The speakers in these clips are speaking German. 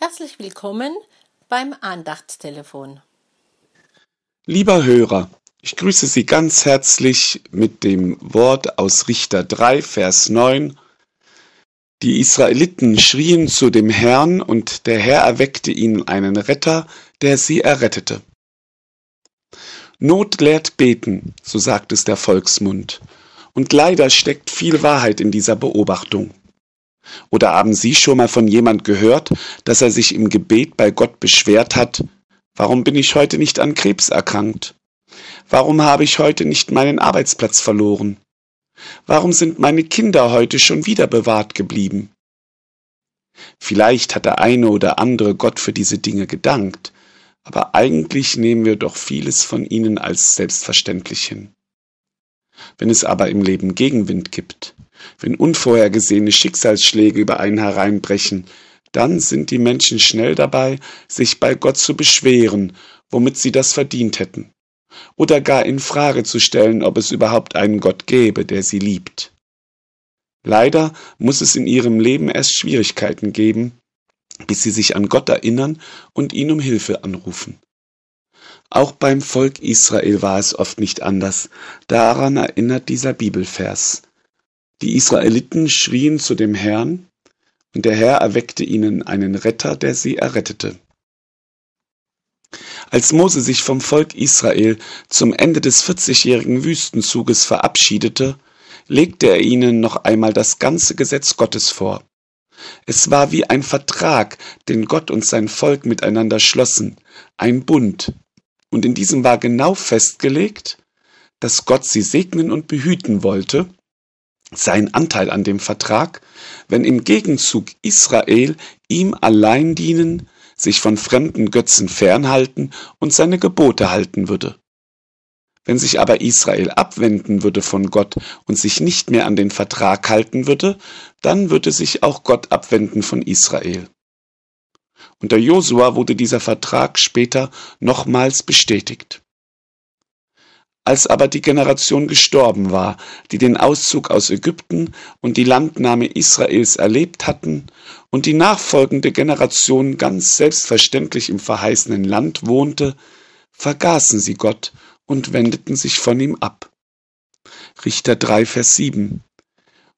Herzlich willkommen beim Andachtstelefon. Lieber Hörer, ich grüße Sie ganz herzlich mit dem Wort aus Richter 3, Vers 9. Die Israeliten schrien zu dem Herrn, und der Herr erweckte ihnen einen Retter, der sie errettete. Not lehrt beten, so sagt es der Volksmund. Und leider steckt viel Wahrheit in dieser Beobachtung. Oder haben Sie schon mal von jemand gehört, dass er sich im Gebet bei Gott beschwert hat, warum bin ich heute nicht an Krebs erkrankt? Warum habe ich heute nicht meinen Arbeitsplatz verloren? Warum sind meine Kinder heute schon wieder bewahrt geblieben? Vielleicht hat der eine oder andere Gott für diese Dinge gedankt, aber eigentlich nehmen wir doch vieles von ihnen als selbstverständlich hin. Wenn es aber im Leben Gegenwind gibt, wenn unvorhergesehene Schicksalsschläge über einen hereinbrechen, dann sind die Menschen schnell dabei, sich bei Gott zu beschweren, womit sie das verdient hätten, oder gar in Frage zu stellen, ob es überhaupt einen Gott gäbe, der sie liebt. Leider muss es in ihrem Leben erst Schwierigkeiten geben, bis sie sich an Gott erinnern und ihn um Hilfe anrufen. Auch beim Volk Israel war es oft nicht anders. Daran erinnert dieser Bibelvers. Die Israeliten schrien zu dem Herrn, und der Herr erweckte ihnen einen Retter, der sie errettete. Als Mose sich vom Volk Israel zum Ende des 40-jährigen Wüstenzuges verabschiedete, legte er ihnen noch einmal das ganze Gesetz Gottes vor. Es war wie ein Vertrag, den Gott und sein Volk miteinander schlossen, ein Bund, und in diesem war genau festgelegt, dass Gott sie segnen und behüten wollte, sein Anteil an dem Vertrag, wenn im Gegenzug Israel ihm allein dienen, sich von fremden Götzen fernhalten und seine Gebote halten würde. Wenn sich aber Israel abwenden würde von Gott und sich nicht mehr an den Vertrag halten würde, dann würde sich auch Gott abwenden von Israel. Unter Josua wurde dieser Vertrag später nochmals bestätigt. Als aber die Generation gestorben war, die den Auszug aus Ägypten und die Landnahme Israels erlebt hatten, und die nachfolgende Generation ganz selbstverständlich im verheißenen Land wohnte, vergaßen sie Gott und wendeten sich von ihm ab. Richter 3, Vers 7.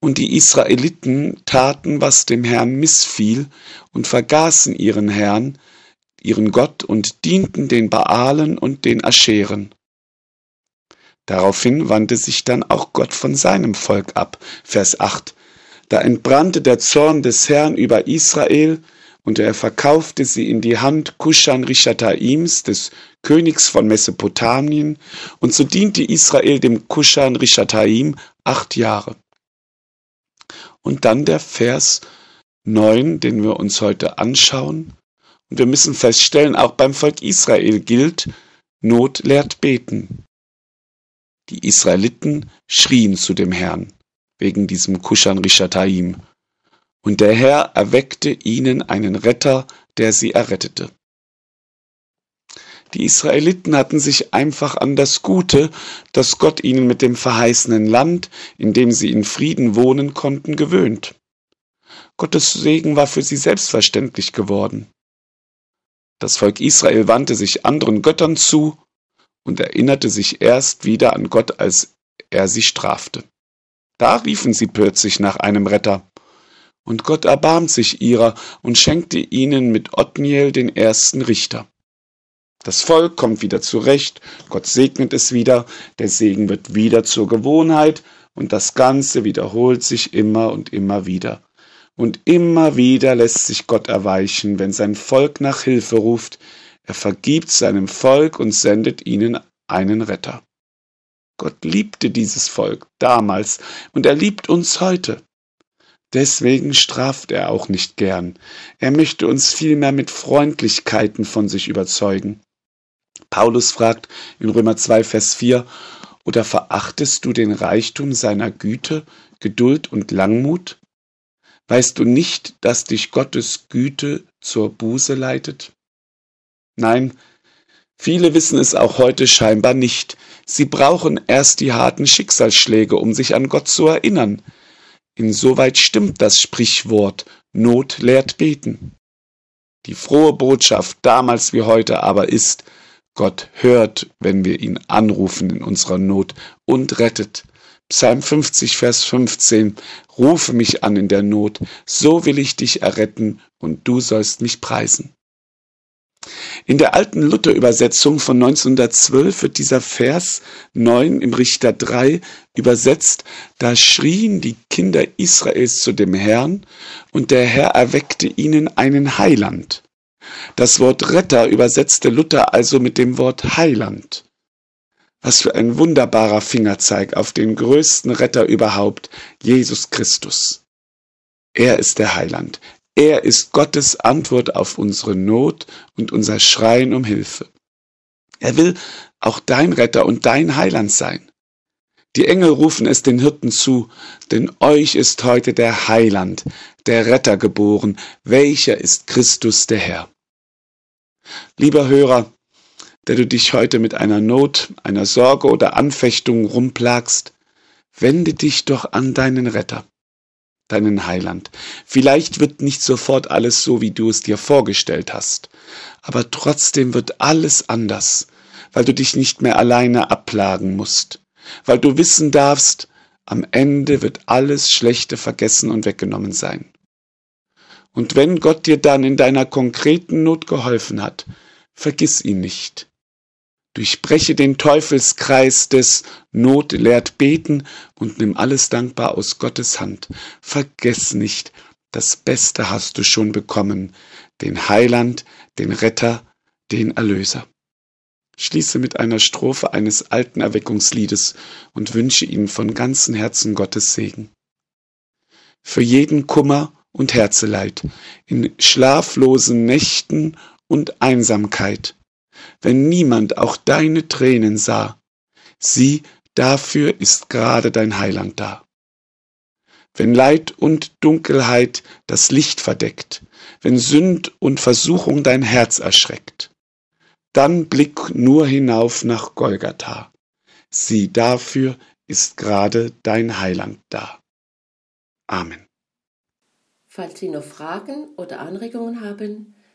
Und die Israeliten taten, was dem Herrn missfiel, und vergaßen ihren Herrn, ihren Gott, und dienten den Baalen und den Ascheren. Daraufhin wandte sich dann auch Gott von seinem Volk ab. Vers 8. Da entbrannte der Zorn des Herrn über Israel, und er verkaufte sie in die Hand Kushan Rishataims, des Königs von Mesopotamien, und so diente Israel dem Kushan Rishataim acht Jahre. Und dann der Vers 9, den wir uns heute anschauen. Und wir müssen feststellen, auch beim Volk Israel gilt, Not lehrt beten. Die Israeliten schrien zu dem Herrn wegen diesem Kushan Rishataim. Und der Herr erweckte ihnen einen Retter, der sie errettete. Die Israeliten hatten sich einfach an das Gute, das Gott ihnen mit dem verheißenen Land, in dem sie in Frieden wohnen konnten, gewöhnt. Gottes Segen war für sie selbstverständlich geworden. Das Volk Israel wandte sich anderen Göttern zu und erinnerte sich erst wieder an Gott, als er sie strafte. Da riefen sie plötzlich nach einem Retter. Und Gott erbarmt sich ihrer und schenkte ihnen mit Othniel den ersten Richter. Das Volk kommt wieder zurecht, Gott segnet es wieder, der Segen wird wieder zur Gewohnheit und das Ganze wiederholt sich immer und immer wieder. Und immer wieder lässt sich Gott erweichen, wenn sein Volk nach Hilfe ruft, er vergibt seinem Volk und sendet ihnen einen Retter. Gott liebte dieses Volk damals und er liebt uns heute. Deswegen straft er auch nicht gern. Er möchte uns vielmehr mit Freundlichkeiten von sich überzeugen. Paulus fragt in Römer 2, Vers 4, oder verachtest du den Reichtum seiner Güte, Geduld und Langmut? Weißt du nicht, dass dich Gottes Güte zur Buße leitet? Nein, viele wissen es auch heute scheinbar nicht. Sie brauchen erst die harten Schicksalsschläge, um sich an Gott zu erinnern. Insoweit stimmt das Sprichwort Not lehrt beten. Die frohe Botschaft damals wie heute aber ist, Gott hört, wenn wir ihn anrufen in unserer Not und rettet. Psalm 50, Vers 15. Rufe mich an in der Not, so will ich dich erretten und du sollst mich preisen. In der alten Luther-Übersetzung von 1912 wird dieser Vers 9 im Richter 3 übersetzt, da schrien die Kinder Israels zu dem Herrn, und der Herr erweckte ihnen einen Heiland. Das Wort Retter übersetzte Luther also mit dem Wort Heiland. Was für ein wunderbarer Fingerzeig auf den größten Retter überhaupt, Jesus Christus. Er ist der Heiland. Er ist Gottes Antwort auf unsere Not und unser Schreien um Hilfe. Er will auch dein Retter und dein Heiland sein. Die Engel rufen es den Hirten zu, denn euch ist heute der Heiland, der Retter geboren, welcher ist Christus der Herr. Lieber Hörer, der du dich heute mit einer Not, einer Sorge oder Anfechtung rumplagst, wende dich doch an deinen Retter deinen Heiland. Vielleicht wird nicht sofort alles so, wie du es dir vorgestellt hast, aber trotzdem wird alles anders, weil du dich nicht mehr alleine abplagen musst, weil du wissen darfst, am Ende wird alles Schlechte vergessen und weggenommen sein. Und wenn Gott dir dann in deiner konkreten Not geholfen hat, vergiss ihn nicht. Durchbreche den Teufelskreis des Not lehrt beten und nimm alles dankbar aus Gottes Hand. Vergess nicht, das Beste hast du schon bekommen, den Heiland, den Retter, den Erlöser. Schließe mit einer Strophe eines alten Erweckungsliedes und wünsche ihnen von ganzem Herzen Gottes Segen. Für jeden Kummer und Herzeleid, in schlaflosen Nächten und Einsamkeit, wenn niemand auch deine Tränen sah. Sieh, dafür ist gerade dein Heiland da. Wenn Leid und Dunkelheit das Licht verdeckt, wenn Sünd und Versuchung dein Herz erschreckt, dann blick nur hinauf nach Golgatha. Sieh, dafür ist gerade dein Heiland da. Amen. Falls Sie noch Fragen oder Anregungen haben,